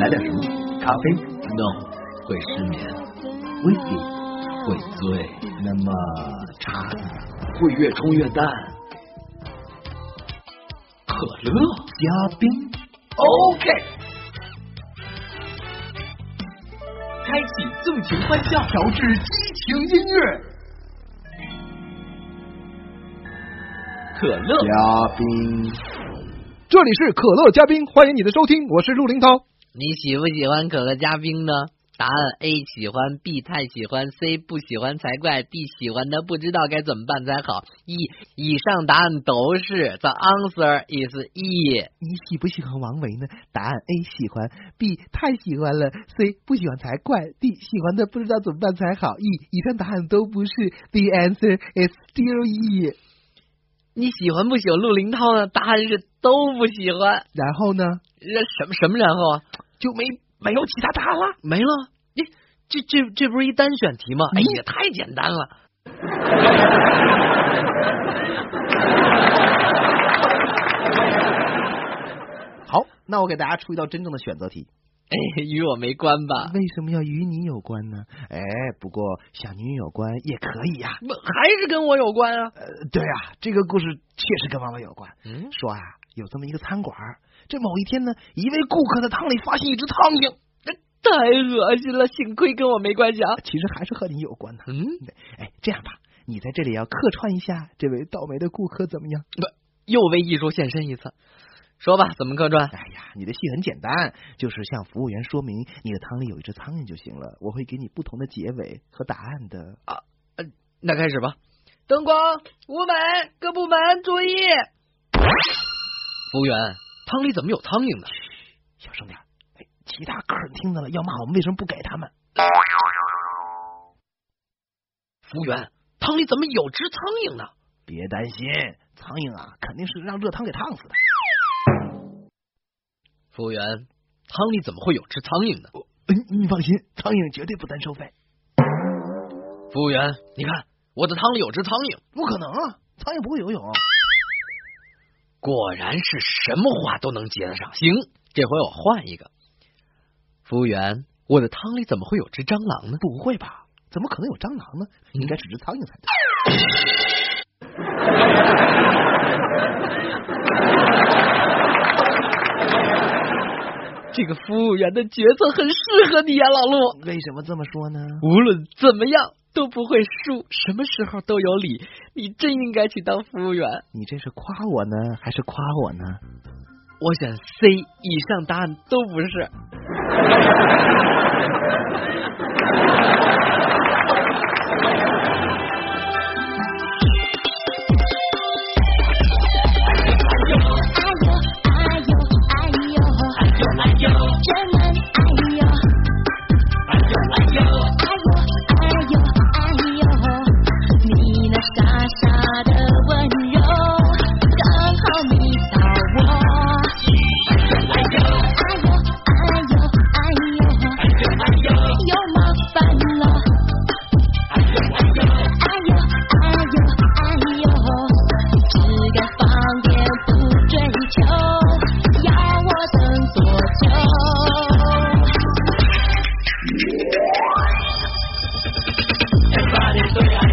来点什么？咖啡？No，会失眠。威士忌会醉。那么茶呢？会越冲越淡。可乐加冰。OK。开启纵情欢笑，调制激情音乐。可乐加冰。这里是可乐嘉宾，欢迎你的收听，我是陆林涛。你喜不喜欢可乐嘉宾呢？答案 A 喜欢，B 太喜欢，C 不喜欢才怪，D 喜欢的不知道该怎么办才好。E 以上答案都是，The answer is E。你喜不喜欢王维呢？答案 A 喜欢，B 太喜欢了，C 不喜欢才怪，D 喜欢的不知道怎么办才好。E 以上答案都不是，The answer is still E。你喜欢不喜欢陆林涛呢？答案是都不喜欢。然后呢？什么什么然后啊？就没没有其他答案了？没了？你这这这不是一单选题吗？哎呀，太简单了。好，那我给大家出一道真正的选择题。哎，与我没关吧？为什么要与你有关呢？哎，不过想与你有关也可以呀。还是跟我有关啊？呃，对啊，这个故事确实跟妈妈有关。嗯，说啊，有这么一个餐馆，这某一天呢，一位顾客的汤里发现一只苍蝇，太恶心了。幸亏跟我没关系啊，其实还是和你有关的。嗯，哎，这样吧，你在这里要客串一下这位倒霉的顾客，怎么样？不，又为艺术献身一次。说吧，怎么客串？哎呀，你的戏很简单，就是向服务员说明你的汤里有一只苍蝇就行了。我会给你不同的结尾和答案的啊。那开始吧。灯光、舞美，各部门注意。服务员，汤里怎么有苍蝇呢？小声点。哎，其他客人听到了要骂我们，为什么不给他们？服务员，汤里怎么有只苍蝇呢？别担心，苍蝇啊，肯定是让热汤给烫死的。服务员，汤里怎么会有只苍蝇呢？你放心，苍蝇绝对不单收费。服务员，你看我的汤里有只苍蝇，不可能啊，苍蝇不会游泳。果然是什么话都能接得上。行，这回我换一个。服务员，我的汤里怎么会有只蟑螂呢？不会吧？怎么可能有蟑螂呢？应该是只苍蝇才对。这个服务员的角色很适合你呀，老陆。为什么这么说呢？无论怎么样都不会输，什么时候都有理。你真应该去当服务员。你这是夸我呢，还是夸我呢？我选 C，以上答案都不是。Everybody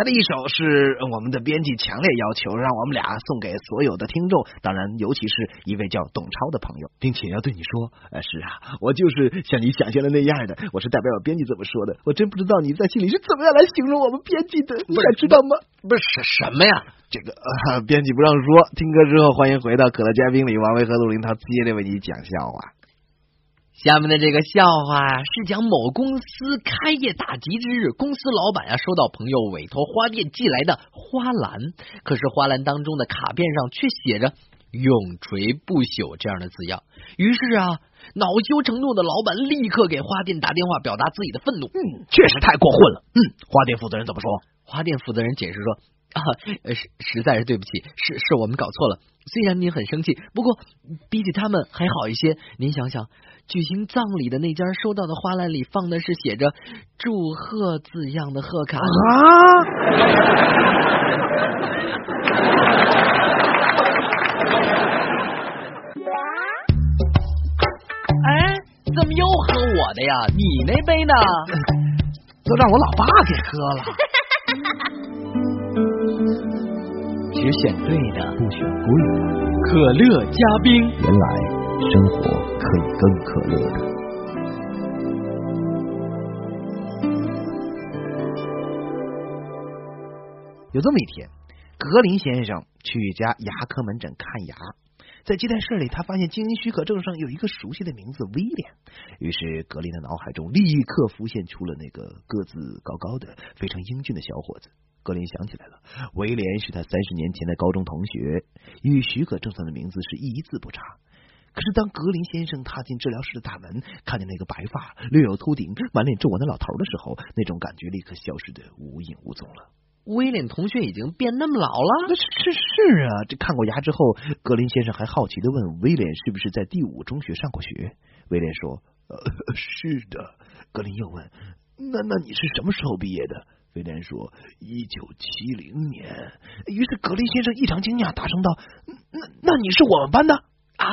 才的一首是我们的编辑强烈要求，让我们俩送给所有的听众，当然尤其是一位叫董超的朋友，并且要对你说，呃，是啊，我就是像你想象的那样的，我是代表我编辑这么说的，我真不知道你在心里是怎么样来形容我们编辑的，你想知道吗？不是什么呀？这个、呃、编辑不让说，听歌之后欢迎回到可乐嘉宾里，王维和陆林涛接着为你讲笑话。下面的这个笑话呀，是讲某公司开业大吉之日，公司老板啊收到朋友委托花店寄来的花篮，可是花篮当中的卡片上却写着“永垂不朽”这样的字样。于是啊，恼羞成怒的老板立刻给花店打电话，表达自己的愤怒。嗯，确实太过分了。嗯，花店负责人怎么说？花店负责人解释说。啊，呃，实实在是对不起，是是我们搞错了。虽然您很生气，不过比起他们还好一些。您想想，举行葬礼的那家收到的花篮里放的是写着“祝贺”字样的贺卡啊！哎，怎么又喝我的呀？你那杯呢？都让我老爸给喝了。只选对的，不选贵的。可乐加冰，原来生活可以更可乐的。有这么一天，格林先生去一家牙科门诊看牙，在接待室里，他发现经营许可证上有一个熟悉的名字威廉。于是，格林的脑海中立刻浮现出了那个个子高高的、非常英俊的小伙子。格林想起来了，威廉是他三十年前的高中同学，与许可证上的名字是一字不差。可是，当格林先生踏进治疗室的大门，看见那个白发、略有秃顶、满脸皱纹的老头的时候，那种感觉立刻消失的无影无踪了。威廉同学已经变那么老了？是是是啊！这看过牙之后，格林先生还好奇的问威廉是不是在第五中学上过学。威廉说：“呃，是的。”格林又问：“那那你是什么时候毕业的？”威廉说：“一九七零年。”于是格林先生异常惊讶，大声道：“那那你是我们班的啊？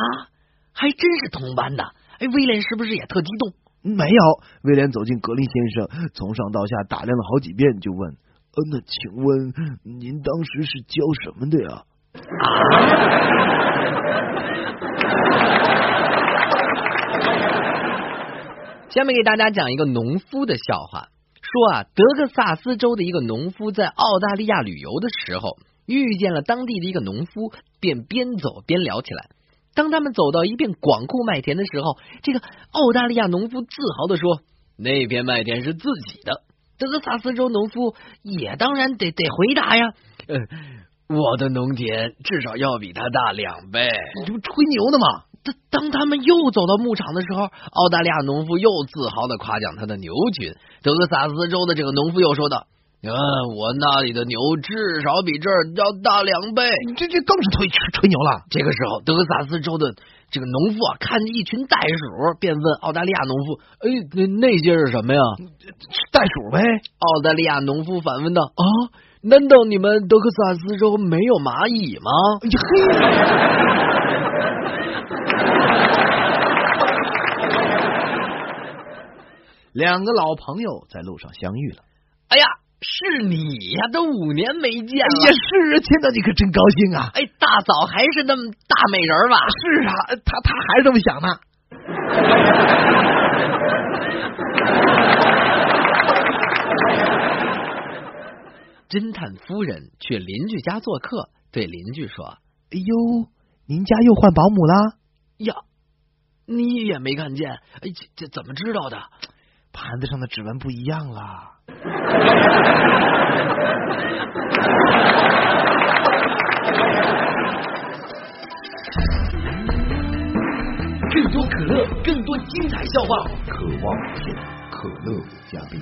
还真是同班的！哎，威廉是不是也特激动？”没有。威廉走进格林先生，从上到下打量了好几遍，就问：“呃，那请问您当时是教什么的呀？” 下面给大家讲一个农夫的笑话。说啊，德克萨斯州的一个农夫在澳大利亚旅游的时候，遇见了当地的一个农夫，便边走边聊起来。当他们走到一片广阔麦田的时候，这个澳大利亚农夫自豪的说：“那片麦田是自己的。”德克萨斯州农夫也当然得得回答呀：“呃，我的农田至少要比他大两倍。”你这不吹牛呢吗？当当他们又走到牧场的时候，澳大利亚农夫又自豪的夸奖他的牛群。德克萨斯州的这个农夫又说道：“嗯，我那里的牛至少比这儿要大两倍。”你这这更是吹吹牛了。这个时候，德克萨斯州的这个农夫啊，看见一群袋鼠，便问澳大利亚农夫：“哎，那那些是什么呀？”“袋鼠呗。”澳大利亚农夫反问道：“啊，难道你们德克萨斯州没有蚂蚁吗？”嘿两个老朋友在路上相遇了。哎呀，是你呀！都五年没见了。也是啊，见到你可真高兴啊！哎，大嫂还是那么大美人吧？是啊，她她还是这么想呢。侦探夫人去邻居家做客，对邻居说哎呦，您家又换保姆啦？：“呀，你也没看见？哎，这这怎么知道的？盘子上的指纹不一样了。更多可乐，更多精彩笑话，渴望片可乐嘉宾。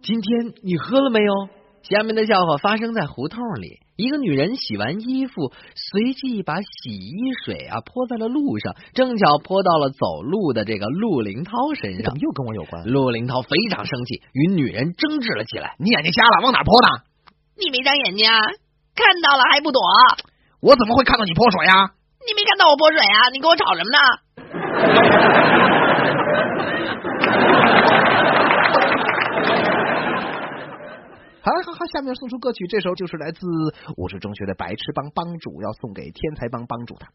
今天你喝了没有？下面的笑话发生在胡同里，一个女人洗完衣服，随即把洗衣水啊泼在了路上，正巧泼到了走路的这个陆林涛身上怎么。又跟我有关？陆林涛非常生气，与女人争执了起来。你眼睛瞎了？往哪泼的？你没长眼睛啊？看到了还不躲？我怎么会看到你泼水呀、你没看到我泼水啊？你跟我吵什么呢？好好好，下面送出歌曲，这首就是来自我是中学的白痴帮帮主，要送给天才帮帮主的，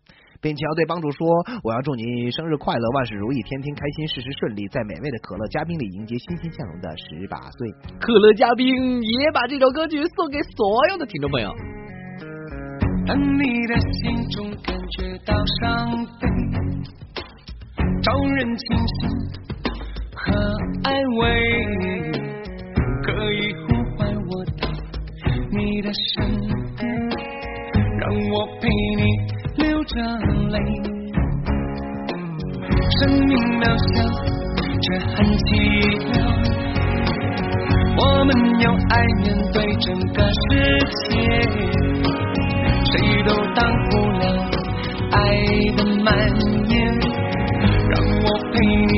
并且要对帮主说，我要祝你生日快乐，万事如意，天天开心，事事顺利，在美味的可乐嘉宾里迎接欣欣向荣的十八岁。可乐嘉宾也把这首歌曲送给所有的听众朋友。当你的心中感觉到伤悲，找人倾诉和安慰，可以你的身边，让我陪你流着泪。生命渺小，却很奇妙。我们用爱面对整个世界。谁都挡不了爱的蔓延，让我陪你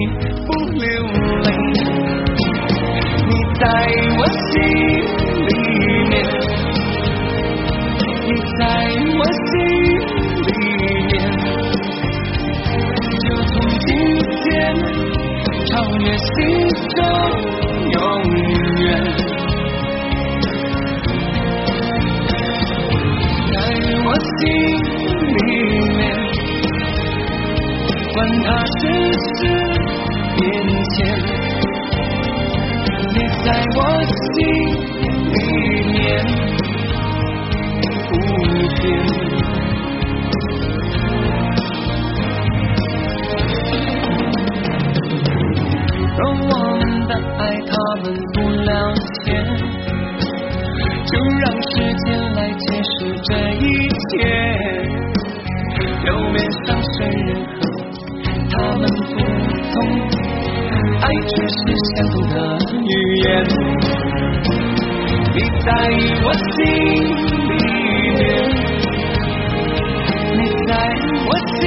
管它世事变迁，你在我心里面不变。若我们的爱他们不了解。就让时间来解释这一切。表面上他们不同，爱却是相同的语言。你在我心里面，你在我心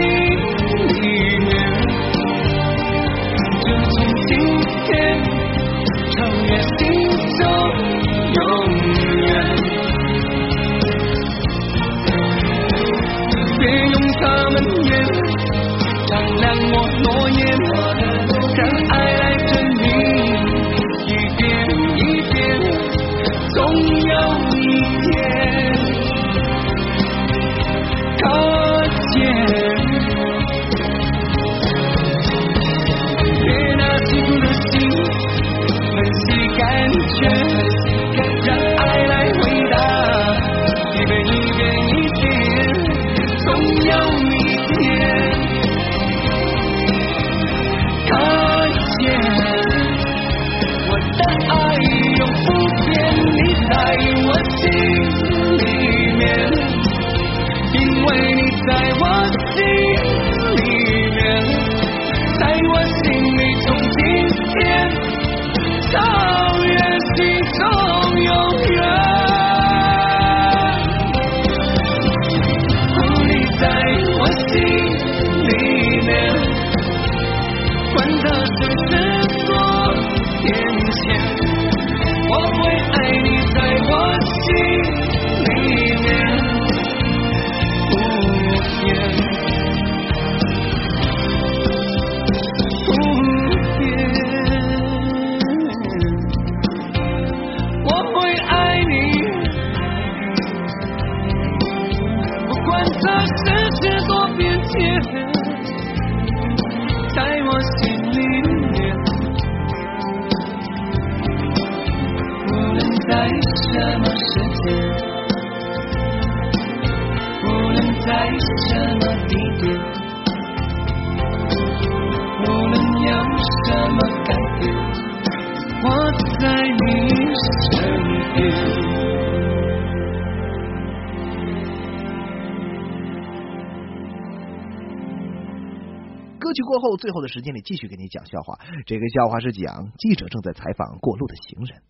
最后的时间里继续给你讲笑话。这个笑话是讲记者正在采访过路的行人。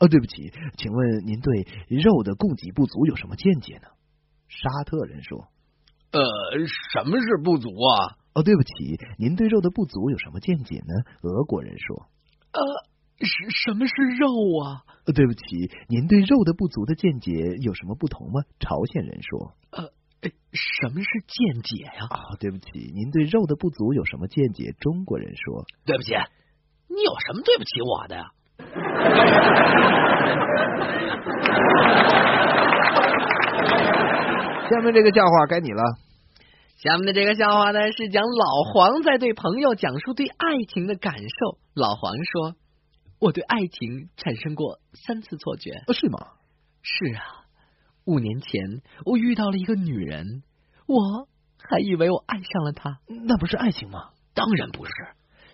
哦，对不起，请问您对肉的供给不足有什么见解呢？沙特人说。呃，什么是不足啊？哦，对不起，您对肉的不足有什么见解呢？俄国人说。呃，什什么是肉啊？呃，对不起，您对肉的不足的见解有什么不同吗？朝鲜人说。呃，什么是见解呀？啊，对不起，您对肉的不足有什么见解？中国人说。对不起，你有什么对不起我的呀？下面这个笑话该你了。下面的这个笑话呢，是讲老黄在对朋友讲述对爱情的感受。老黄说：“我对爱情产生过三次错觉。”是吗？是啊，五年前我遇到了一个女人，我还以为我爱上了她，那不是爱情吗？当然不是。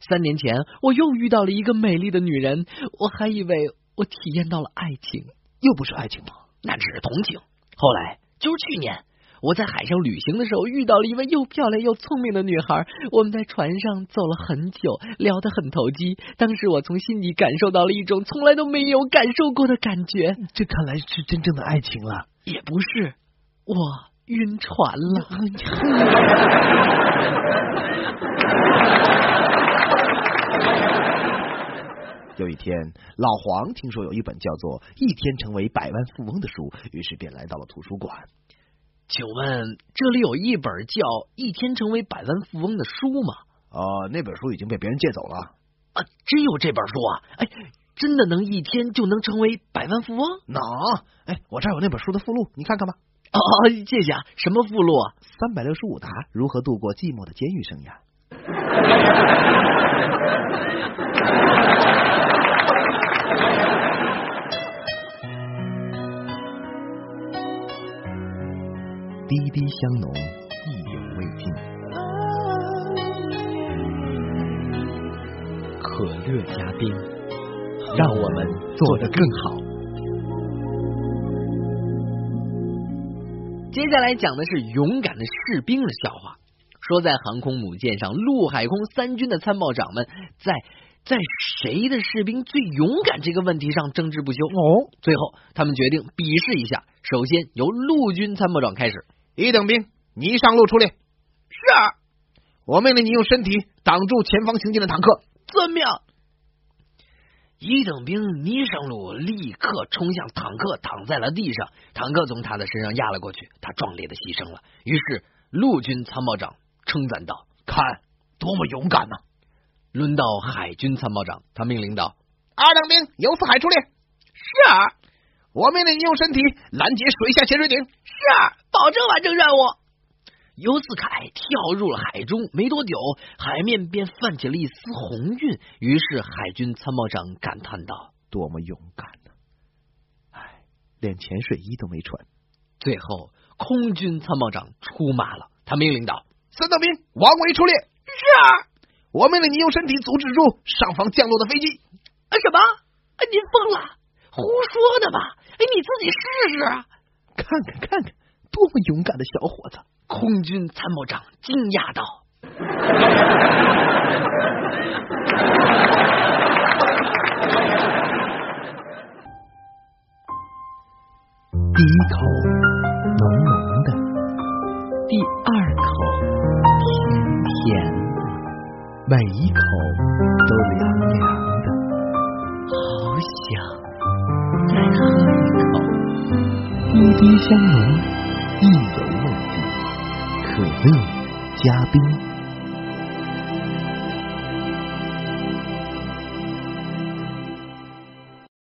三年前我又遇到了一个美丽的女人，我还以为我体验到了爱情，又不是爱情吗？那只是同情。后来就是去年。我在海上旅行的时候遇到了一位又漂亮又聪明的女孩，我们在船上走了很久，聊得很投机。当时我从心底感受到了一种从来都没有感受过的感觉，这看来是真正的爱情了。也不是，我晕船了。有一天，老黄听说有一本叫做《一天成为百万富翁》的书，于是便来到了图书馆。请问这里有一本叫《一天成为百万富翁》的书吗？呃，那本书已经被别人借走了。啊，真有这本书啊！哎，真的能一天就能成为百万富翁？能！哎，我这儿有那本书的附录，你看看吧。哦，谢谢啊。什么附录啊？三百六十五答：如何度过寂寞的监狱生涯？滴滴香浓，意犹未尽。可乐加冰，让我们做得更好。接下来讲的是勇敢的士兵的笑话。说在航空母舰上，陆海空三军的参谋长们在在谁的士兵最勇敢这个问题上争执不休。哦，最后他们决定比试一下。首先由陆军参谋长开始。一等兵，你上路出列。是。我命令你用身体挡住前方行进的坦克。遵命。一等兵，你上路，立刻冲向坦克，躺在了地上。坦克从他的身上压了过去，他壮烈的牺牲了。于是陆军参谋长称赞道：“看，多么勇敢呐！”轮到海军参谋长，他命令道：“二等兵，由四海出列。”是啊。我命令你用身体拦截水下潜水艇。是啊，保证完成任务。尤斯凯跳入了海中，没多久，海面便泛起了一丝红晕。于是海军参谋长感叹道：“多么勇敢呢！哎，连潜水衣都没穿。”最后，空军参谋长出马了，他命令道：“三等兵，王维出列。”是。啊我命令你用身体阻止住上方降落的飞机。啊，什么？啊，您疯了？胡说的吧？哎，你自己试试啊！看看看看，多么勇敢的小伙子！空军参谋长惊讶道：“第一口浓浓的，第二口甜甜的，每一口都凉凉的，好想。”再喝一口，滴滴香浓，一。嘉宾。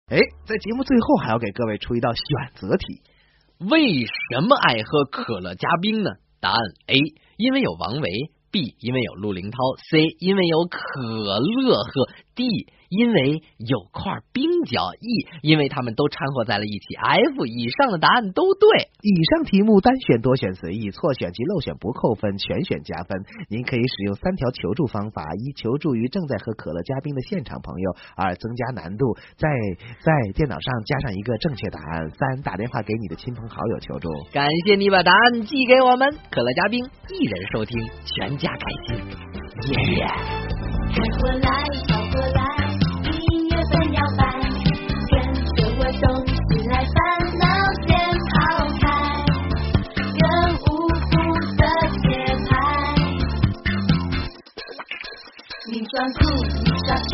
哎，在节目最后还要给各位出一道选择题：为什么爱喝可乐加冰呢？答案 A，因为有王维；B，因为有陆林涛；C，因为有可乐喝；D。因为有块冰角，E，因为他们都掺和在了一起。F，以上的答案都对。以上题目单选、多选随意，错选及漏选不扣分，全选加分。您可以使用三条求助方法：一、求助于正在喝可乐嘉宾的现场朋友；二、增加难度，在在电脑上加上一个正确答案；三、打电话给你的亲朋好友求助。感谢你把答案寄给我们，可乐嘉宾，一人收听，全家开心。耶！看过来，跑过来，音乐在摇摆，跟着我动起来，烦恼全抛开，更无辜的节拍。你装酷，你耍帅，